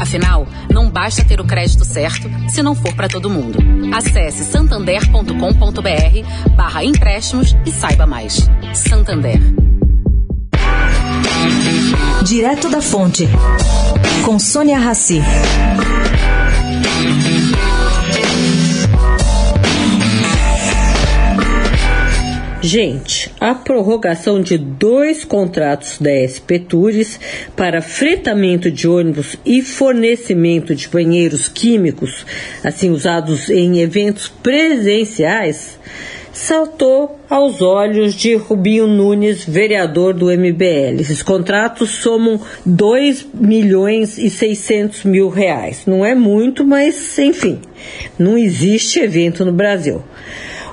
Afinal, não basta ter o crédito certo se não for para todo mundo. Acesse santander.com.br barra empréstimos e saiba mais. Santander. Direto da Fonte, com Sônia Rassi. Gente, a prorrogação de dois contratos da SP Tours para fretamento de ônibus e fornecimento de banheiros químicos, assim usados em eventos presenciais, saltou aos olhos de Rubinho Nunes, vereador do MBL. Esses contratos somam 2 milhões e 600 mil reais. Não é muito, mas enfim, não existe evento no Brasil.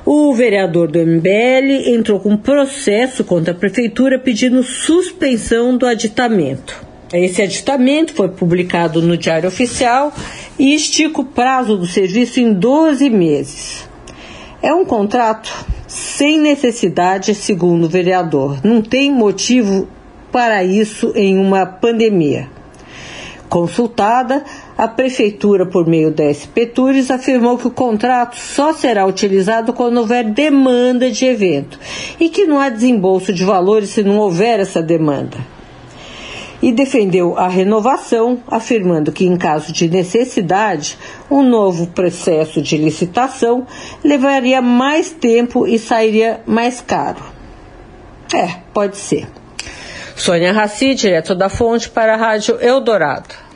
O vereador do MBL entrou com processo contra a prefeitura pedindo suspensão do aditamento. Esse aditamento foi publicado no Diário Oficial e estica o prazo do serviço em 12 meses. É um contrato sem necessidade, segundo o vereador. Não tem motivo para isso em uma pandemia. Consultada, a Prefeitura, por meio da SP Tours, afirmou que o contrato só será utilizado quando houver demanda de evento e que não há desembolso de valores se não houver essa demanda. E defendeu a renovação, afirmando que, em caso de necessidade, um novo processo de licitação levaria mais tempo e sairia mais caro. É, pode ser. Sônia Raci, direto da Fonte, para a Rádio Eldorado.